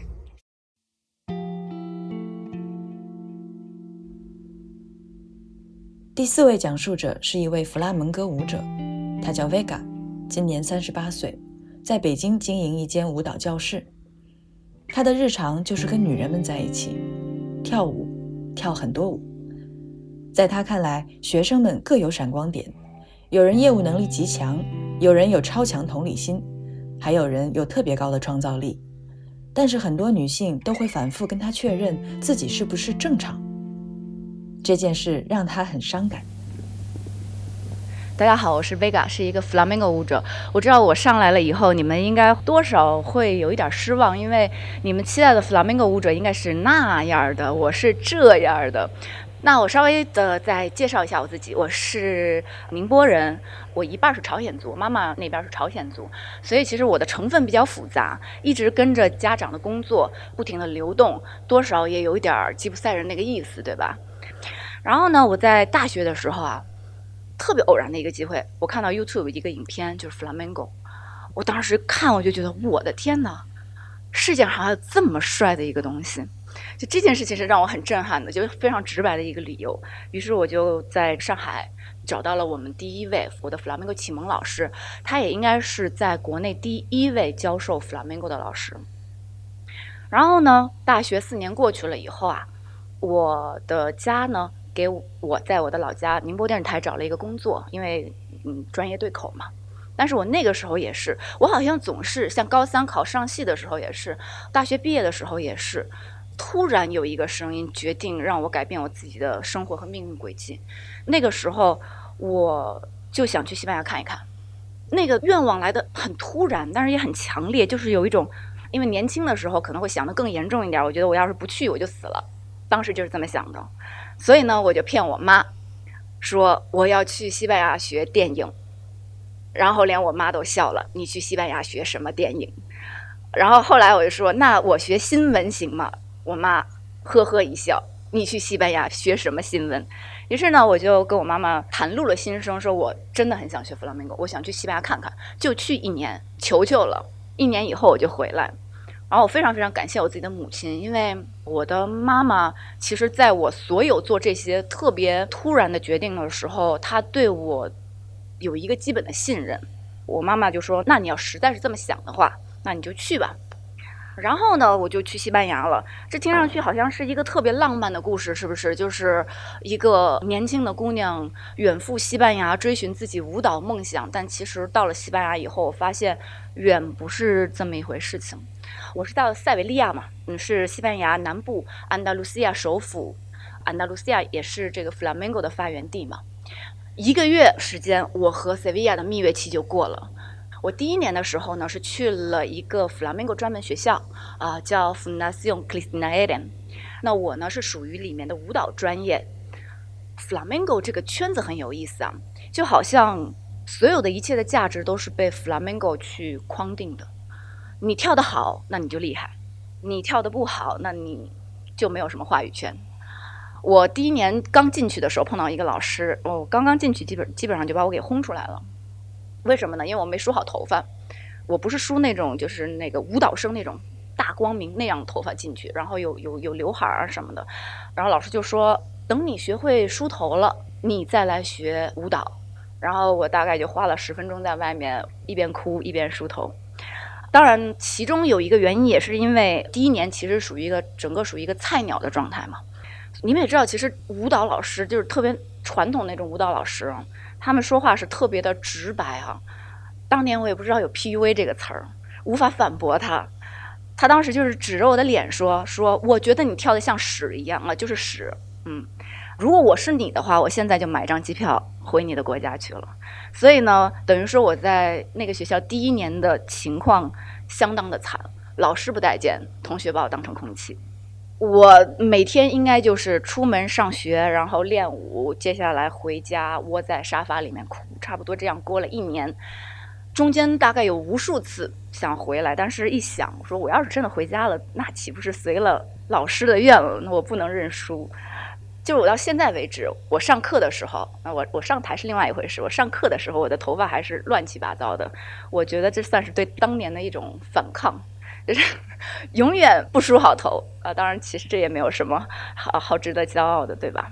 第四位讲述者是一位弗拉门戈舞者，他叫 Vega，今年三十八岁，在北京经营一间舞蹈教室。他的日常就是跟女人们在一起跳舞，跳很多舞。在他看来，学生们各有闪光点，有人业务能力极强，有人有超强同理心，还有人有特别高的创造力。但是很多女性都会反复跟他确认自己是不是正常。这件事让他很伤感。大家好，我是 Vega，是一个 Flamingo 舞者。我知道我上来了以后，你们应该多少会有一点失望，因为你们期待的 Flamingo 舞者应该是那样的，我是这样的。那我稍微的再介绍一下我自己，我是宁波人，我一半是朝鲜族，妈妈那边是朝鲜族，所以其实我的成分比较复杂，一直跟着家长的工作不停的流动，多少也有一点吉普赛人那个意思，对吧？然后呢，我在大学的时候啊，特别偶然的一个机会，我看到 YouTube 一个影片，就是 Flamingo。我当时看，我就觉得我的天哪，世界上还有这么帅的一个东西！就这件事情是让我很震撼的，就非常直白的一个理由。于是我就在上海找到了我们第一位我的 Flamingo 启蒙老师，他也应该是在国内第一位教授 Flamingo 的老师。然后呢，大学四年过去了以后啊，我的家呢。给我在我的老家宁波电视台找了一个工作，因为嗯专业对口嘛。但是我那个时候也是，我好像总是像高三考上戏的时候也是，大学毕业的时候也是，突然有一个声音决定让我改变我自己的生活和命运轨迹。那个时候我就想去西班牙看一看，那个愿望来的很突然，但是也很强烈，就是有一种，因为年轻的时候可能会想的更严重一点，我觉得我要是不去我就死了，当时就是这么想的。所以呢，我就骗我妈，说我要去西班牙学电影，然后连我妈都笑了。你去西班牙学什么电影？然后后来我就说，那我学新闻行吗？我妈呵呵一笑，你去西班牙学什么新闻？于是呢，我就跟我妈妈袒露了心声，说我真的很想学弗拉明戈，我想去西班牙看看，就去一年，求求了。一年以后我就回来。然后我非常非常感谢我自己的母亲，因为我的妈妈其实在我所有做这些特别突然的决定的时候，她对我有一个基本的信任。我妈妈就说：“那你要实在是这么想的话，那你就去吧。”然后呢，我就去西班牙了。这听上去好像是一个特别浪漫的故事，是不是？就是一个年轻的姑娘远赴西班牙追寻自己舞蹈梦想，但其实到了西班牙以后，我发现远不是这么一回事情。我是到塞维利亚嘛，嗯，是西班牙南部安达卢西亚首府，安达卢西亚也是这个 flamenco 的发源地嘛。一个月时间，我和 Savia 的蜜月期就过了。我第一年的时候呢，是去了一个 flamenco 专门学校，啊，叫 f u n a c i o n Cristina Eden。那我呢是属于里面的舞蹈专业。flamenco 这个圈子很有意思啊，就好像所有的一切的价值都是被 flamenco 去框定的。你跳得好，那你就厉害；你跳得不好，那你就没有什么话语权。我第一年刚进去的时候碰到一个老师，我刚刚进去，基本基本上就把我给轰出来了。为什么呢？因为我没梳好头发，我不是梳那种就是那个舞蹈生那种大光明那样头发进去，然后有有有刘海儿什么的。然后老师就说：“等你学会梳头了，你再来学舞蹈。”然后我大概就花了十分钟在外面一边哭一边梳头。当然，其中有一个原因也是因为第一年其实属于一个整个属于一个菜鸟的状态嘛。你们也知道，其实舞蹈老师就是特别传统那种舞蹈老师，他们说话是特别的直白啊。当年我也不知道有 PUA 这个词儿，无法反驳他。他当时就是指着我的脸说：“说我觉得你跳的像屎一样啊，就是屎。”嗯，如果我是你的话，我现在就买张机票回你的国家去了。所以呢，等于说我在那个学校第一年的情况相当的惨，老师不待见，同学把我当成空气。我每天应该就是出门上学，然后练舞，接下来回家窝在沙发里面哭，差不多这样过了一年。中间大概有无数次想回来，但是一想，说我要是真的回家了，那岂不是随了老师的愿了？那我不能认输。就是我到现在为止，我上课的时候，啊，我我上台是另外一回事。我上课的时候，我的头发还是乱七八糟的。我觉得这算是对当年的一种反抗。就是 永远不梳好头啊！当然，其实这也没有什么好好值得骄傲的，对吧？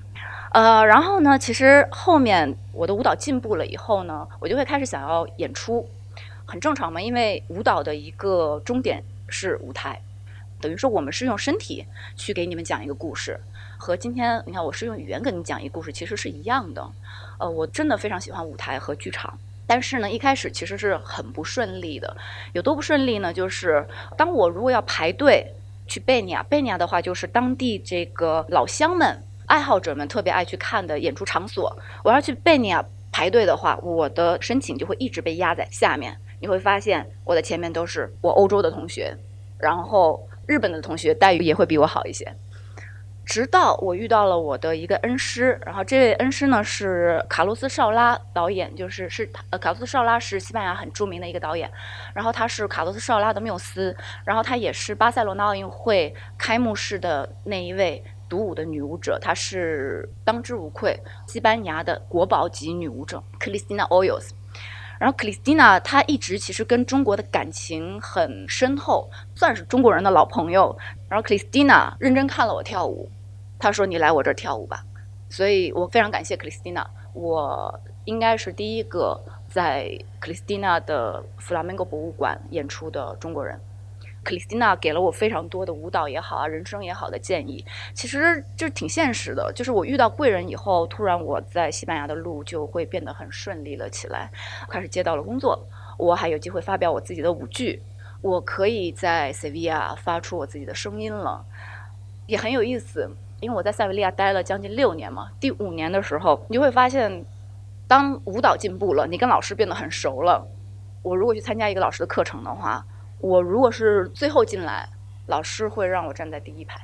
呃，然后呢，其实后面我的舞蹈进步了以后呢，我就会开始想要演出，很正常嘛，因为舞蹈的一个终点是舞台，等于说我们是用身体去给你们讲一个故事，和今天你看我是用语言跟你讲一个故事，其实是一样的。呃，我真的非常喜欢舞台和剧场。但是呢，一开始其实是很不顺利的，有多不顺利呢？就是当我如果要排队去贝尼亚，贝尼亚的话就是当地这个老乡们、爱好者们特别爱去看的演出场所。我要去贝尼亚排队的话，我的申请就会一直被压在下面。你会发现，我的前面都是我欧洲的同学，然后日本的同学待遇也会比我好一些。直到我遇到了我的一个恩师，然后这位恩师呢是卡洛斯·绍拉导演，就是是呃卡洛斯·绍拉是西班牙很著名的一个导演，然后他是卡洛斯·绍拉的缪斯，然后他也是巴塞罗那奥运会开幕式的那一位独舞的女舞者，她是当之无愧西班牙的国宝级女舞者克里斯蒂娜·奥尤斯。然后克里斯蒂娜她一直其实跟中国的感情很深厚，算是中国人的老朋友。然后克里斯蒂娜认真看了我跳舞，她说：“你来我这儿跳舞吧。”所以我非常感谢克里斯蒂娜，我应该是第一个在克里斯蒂娜的弗拉门戈博物馆演出的中国人。克里斯蒂娜给了我非常多的舞蹈也好啊，人生也好的建议，其实就挺现实的。就是我遇到贵人以后，突然我在西班牙的路就会变得很顺利了起来，开始接到了工作，我还有机会发表我自己的舞剧，我可以在塞维亚发出我自己的声音了，也很有意思。因为我在塞维利亚待了将近六年嘛，第五年的时候，你会发现，当舞蹈进步了，你跟老师变得很熟了，我如果去参加一个老师的课程的话。我如果是最后进来，老师会让我站在第一排。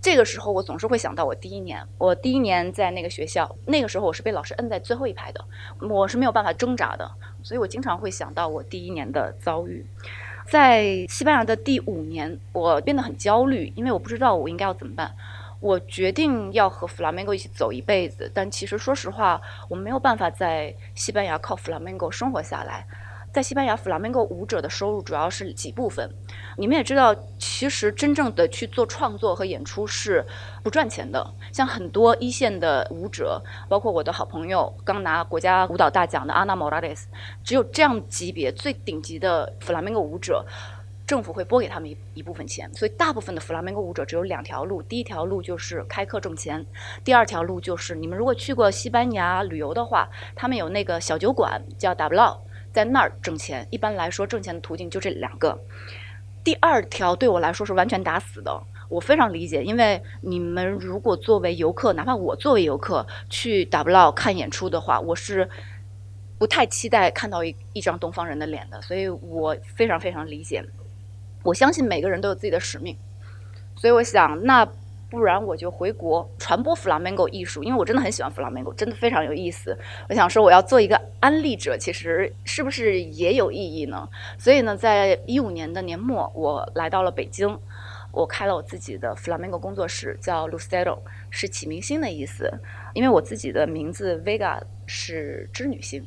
这个时候，我总是会想到我第一年，我第一年在那个学校，那个时候我是被老师摁在最后一排的，我是没有办法挣扎的，所以我经常会想到我第一年的遭遇。在西班牙的第五年，我变得很焦虑，因为我不知道我应该要怎么办。我决定要和弗拉门戈一起走一辈子，但其实说实话，我没有办法在西班牙靠弗拉门戈生活下来。在西班牙，弗拉门戈舞者的收入主要是几部分。你们也知道，其实真正的去做创作和演出是不赚钱的。像很多一线的舞者，包括我的好朋友刚拿国家舞蹈大奖的阿娜·莫拉雷斯，只有这样级别最顶级的弗拉门戈舞者，政府会拨给他们一一部分钱。所以，大部分的弗拉门戈舞者只有两条路：第一条路就是开课挣钱；第二条路就是你们如果去过西班牙旅游的话，他们有那个小酒馆叫达布劳。在那儿挣钱，一般来说挣钱的途径就这两个。第二条对我来说是完全打死的。我非常理解，因为你们如果作为游客，哪怕我作为游客去达布劳看演出的话，我是不太期待看到一一张东方人的脸的，所以我非常非常理解。我相信每个人都有自己的使命，所以我想，那不然我就回国传播 flamenco 艺术，因为我真的很喜欢 flamenco，真的非常有意思。我想说，我要做一个安利者，其实是不是也有意义呢？所以呢，在一五年的年末，我来到了北京，我开了我自己的 flamenco 工作室，叫 Lucero，是启明星的意思，因为我自己的名字 Vega 是织女星。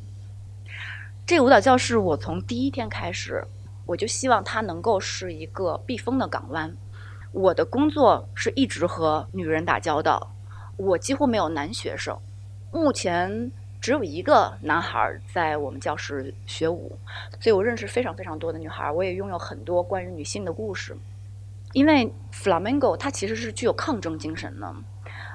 这个舞蹈教室，我从第一天开始。我就希望它能够是一个避风的港湾。我的工作是一直和女人打交道，我几乎没有男学生。目前只有一个男孩在我们教室学舞，所以我认识非常非常多的女孩，我也拥有很多关于女性的故事。因为 flamenco 它其实是具有抗争精神的。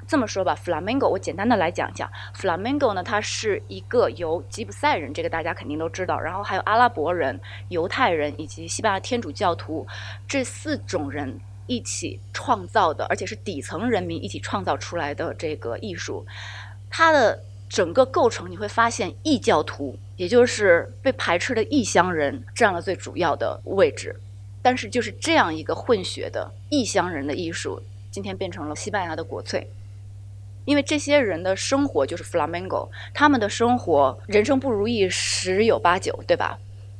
这么说吧，flamenco 我简单的来讲一下，flamenco 呢，它是一个由吉普赛人，这个大家肯定都知道，然后还有阿拉伯人、犹太人以及西班牙天主教徒这四种人一起创造的，而且是底层人民一起创造出来的这个艺术。它的整个构成你会发现，异教徒，也就是被排斥的异乡人占了最主要的位置。但是就是这样一个混血的异乡人的艺术，今天变成了西班牙的国粹。因为这些人的生活就是 flamenco，他们的生活人生不如意十有八九，对吧？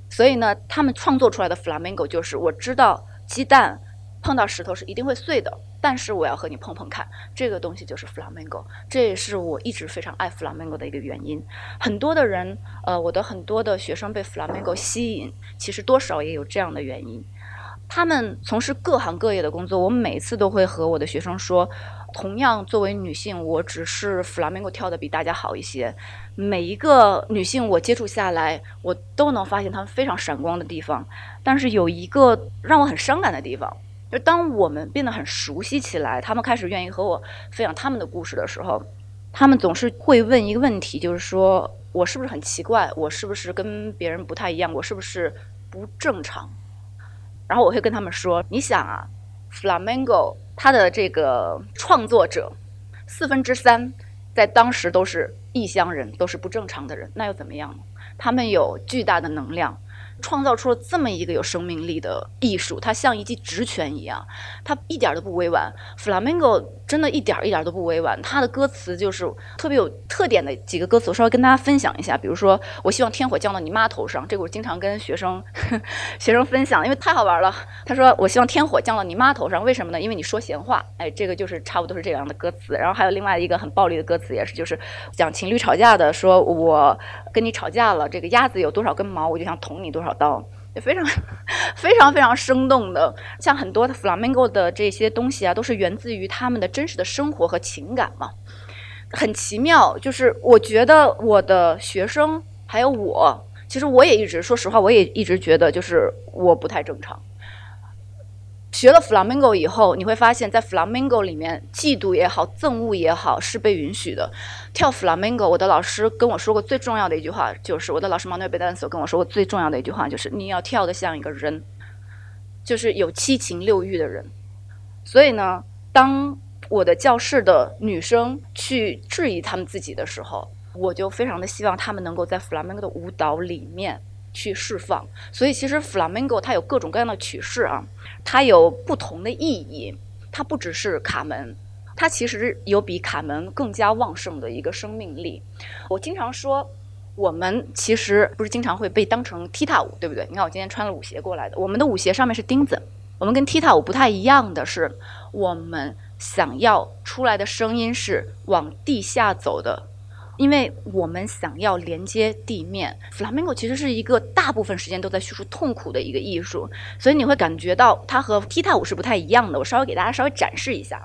所以呢，他们创作出来的 flamenco 就是我知道鸡蛋碰到石头是一定会碎的，但是我要和你碰碰看，这个东西就是 flamenco，这也是我一直非常爱 flamenco 的一个原因。很多的人，呃，我的很多的学生被 flamenco 吸引，其实多少也有这样的原因。他们从事各行各业的工作，我每次都会和我的学生说。同样，作为女性，我只是 flamingo 跳的比大家好一些。每一个女性我接触下来，我都能发现她们非常闪光的地方。但是有一个让我很伤感的地方，就当我们变得很熟悉起来，他们开始愿意和我分享他们的故事的时候，他们总是会问一个问题，就是说我是不是很奇怪？我是不是跟别人不太一样？我是不是不正常？然后我会跟他们说：“你想啊，弗拉门戈。”他的这个创作者，四分之三在当时都是异乡人，都是不正常的人，那又怎么样呢？他们有巨大的能量。创造出了这么一个有生命力的艺术，它像一记直拳一样，它一点都不委婉。Flamingo 真的一点一点都不委婉，它的歌词就是特别有特点的几个歌词，我稍微跟大家分享一下。比如说，我希望天火降到你妈头上，这个我经常跟学生 学生分享，因为太好玩了。他说：“我希望天火降到你妈头上，为什么呢？因为你说闲话。”哎，这个就是差不多是这样的歌词。然后还有另外一个很暴力的歌词，也是就是讲情侣吵架的，说我跟你吵架了，这个鸭子有多少根毛，我就想捅你多少。刀也非常 非常非常生动的，像很多的 flamingo 的这些东西啊，都是源自于他们的真实的生活和情感嘛，很奇妙。就是我觉得我的学生还有我，其实我也一直说实话，我也一直觉得就是我不太正常。学了 flamenco 以后，你会发现在 flamenco 里面，嫉妒也好，憎恶也好，是被允许的。跳 flamenco，我的老师跟我说过最重要的一句话，就是我的老师 Manuel b e d a n 跟我说过最重要的一句话，就是你要跳得像一个人，就是有七情六欲的人。所以呢，当我的教室的女生去质疑他们自己的时候，我就非常的希望他们能够在 flamenco 的舞蹈里面。去释放，所以其实 flamenco 它有各种各样的曲式啊，它有不同的意义，它不只是卡门，它其实有比卡门更加旺盛的一个生命力。我经常说，我们其实不是经常会被当成踢踏舞，对不对？你看我今天穿了舞鞋过来的，我们的舞鞋上面是钉子，我们跟踢踏舞不太一样的是，我们想要出来的声音是往地下走的。因为我们想要连接地面，flamingo 其实是一个大部分时间都在叙述痛苦的一个艺术，所以你会感觉到它和踢踏舞是不太一样的。我稍微给大家稍微展示一下。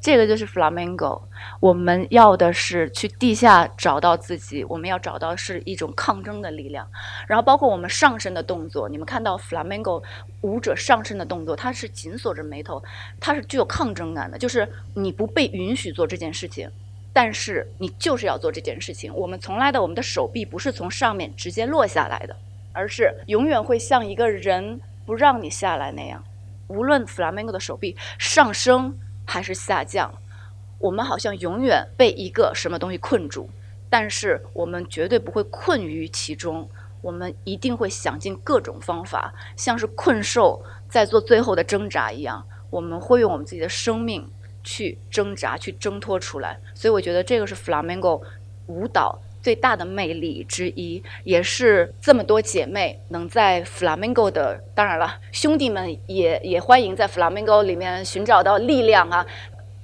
这个就是 flamenco，我们要的是去地下找到自己，我们要找到是一种抗争的力量。然后包括我们上身的动作，你们看到 flamenco 舞者上身的动作，它是紧锁着眉头，它是具有抗争感的，就是你不被允许做这件事情，但是你就是要做这件事情。我们从来的我们的手臂不是从上面直接落下来的，而是永远会像一个人不让你下来那样。无论 flamenco 的手臂上升还是下降，我们好像永远被一个什么东西困住，但是我们绝对不会困于其中。我们一定会想尽各种方法，像是困兽在做最后的挣扎一样，我们会用我们自己的生命去挣扎、去挣脱出来。所以，我觉得这个是 flamenco 舞蹈最大的魅力之一，也是这么多姐妹能在 flamenco 的，当然了，兄弟们也也欢迎在 flamenco 里面寻找到力量啊。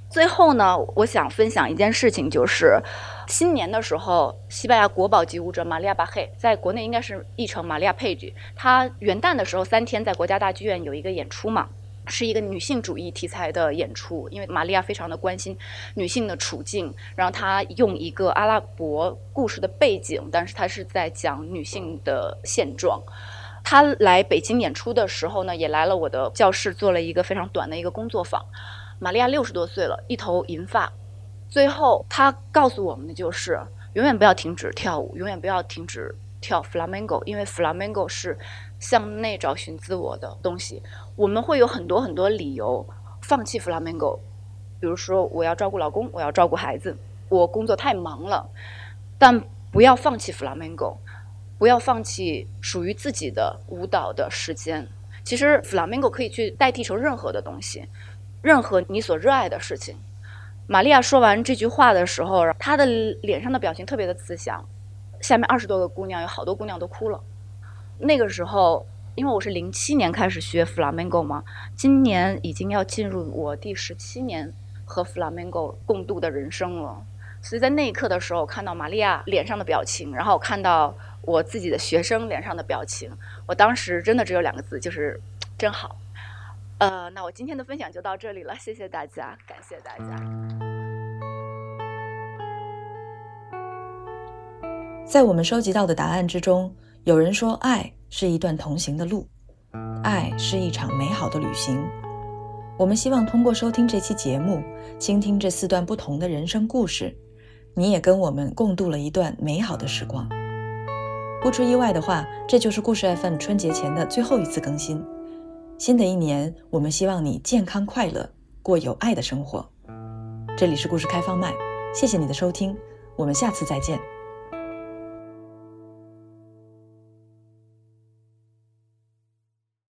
最后呢，我想分享一件事情，就是新年的时候，西班牙国宝级舞者玛利亚巴赫在国内应该是译成玛利亚佩吉。她元旦的时候三天在国家大剧院有一个演出嘛，是一个女性主义题材的演出，因为玛利亚非常的关心女性的处境，然后她用一个阿拉伯故事的背景，但是她是在讲女性的现状。她来北京演出的时候呢，也来了我的教室，做了一个非常短的一个工作坊。玛利亚六十多岁了，一头银发。最后，她告诉我们的就是：永远不要停止跳舞，永远不要停止跳 flamenco，因为 flamenco 是向内找寻自我的东西。我们会有很多很多理由放弃 flamenco，比如说我要照顾老公，我要照顾孩子，我工作太忙了。但不要放弃 flamenco，不要放弃属于自己的舞蹈的时间。其实 flamenco 可以去代替成任何的东西。任何你所热爱的事情。玛利亚说完这句话的时候，她的脸上的表情特别的慈祥。下面二十多个姑娘，有好多姑娘都哭了。那个时候，因为我是零七年开始学 flamenco 嘛，今年已经要进入我第十七年和 flamenco 共度的人生了。所以在那一刻的时候，看到玛利亚脸上的表情，然后我看到我自己的学生脸上的表情，我当时真的只有两个字，就是真好。呃，那我今天的分享就到这里了，谢谢大家，感谢大家。在我们收集到的答案之中，有人说，爱是一段同行的路，爱是一场美好的旅行。我们希望通过收听这期节目，倾听这四段不同的人生故事，你也跟我们共度了一段美好的时光。不出意外的话，这就是故事 FM 春节前的最后一次更新。新的一年，我们希望你健康快乐，过有爱的生活。这里是故事开放麦，谢谢你的收听，我们下次再见。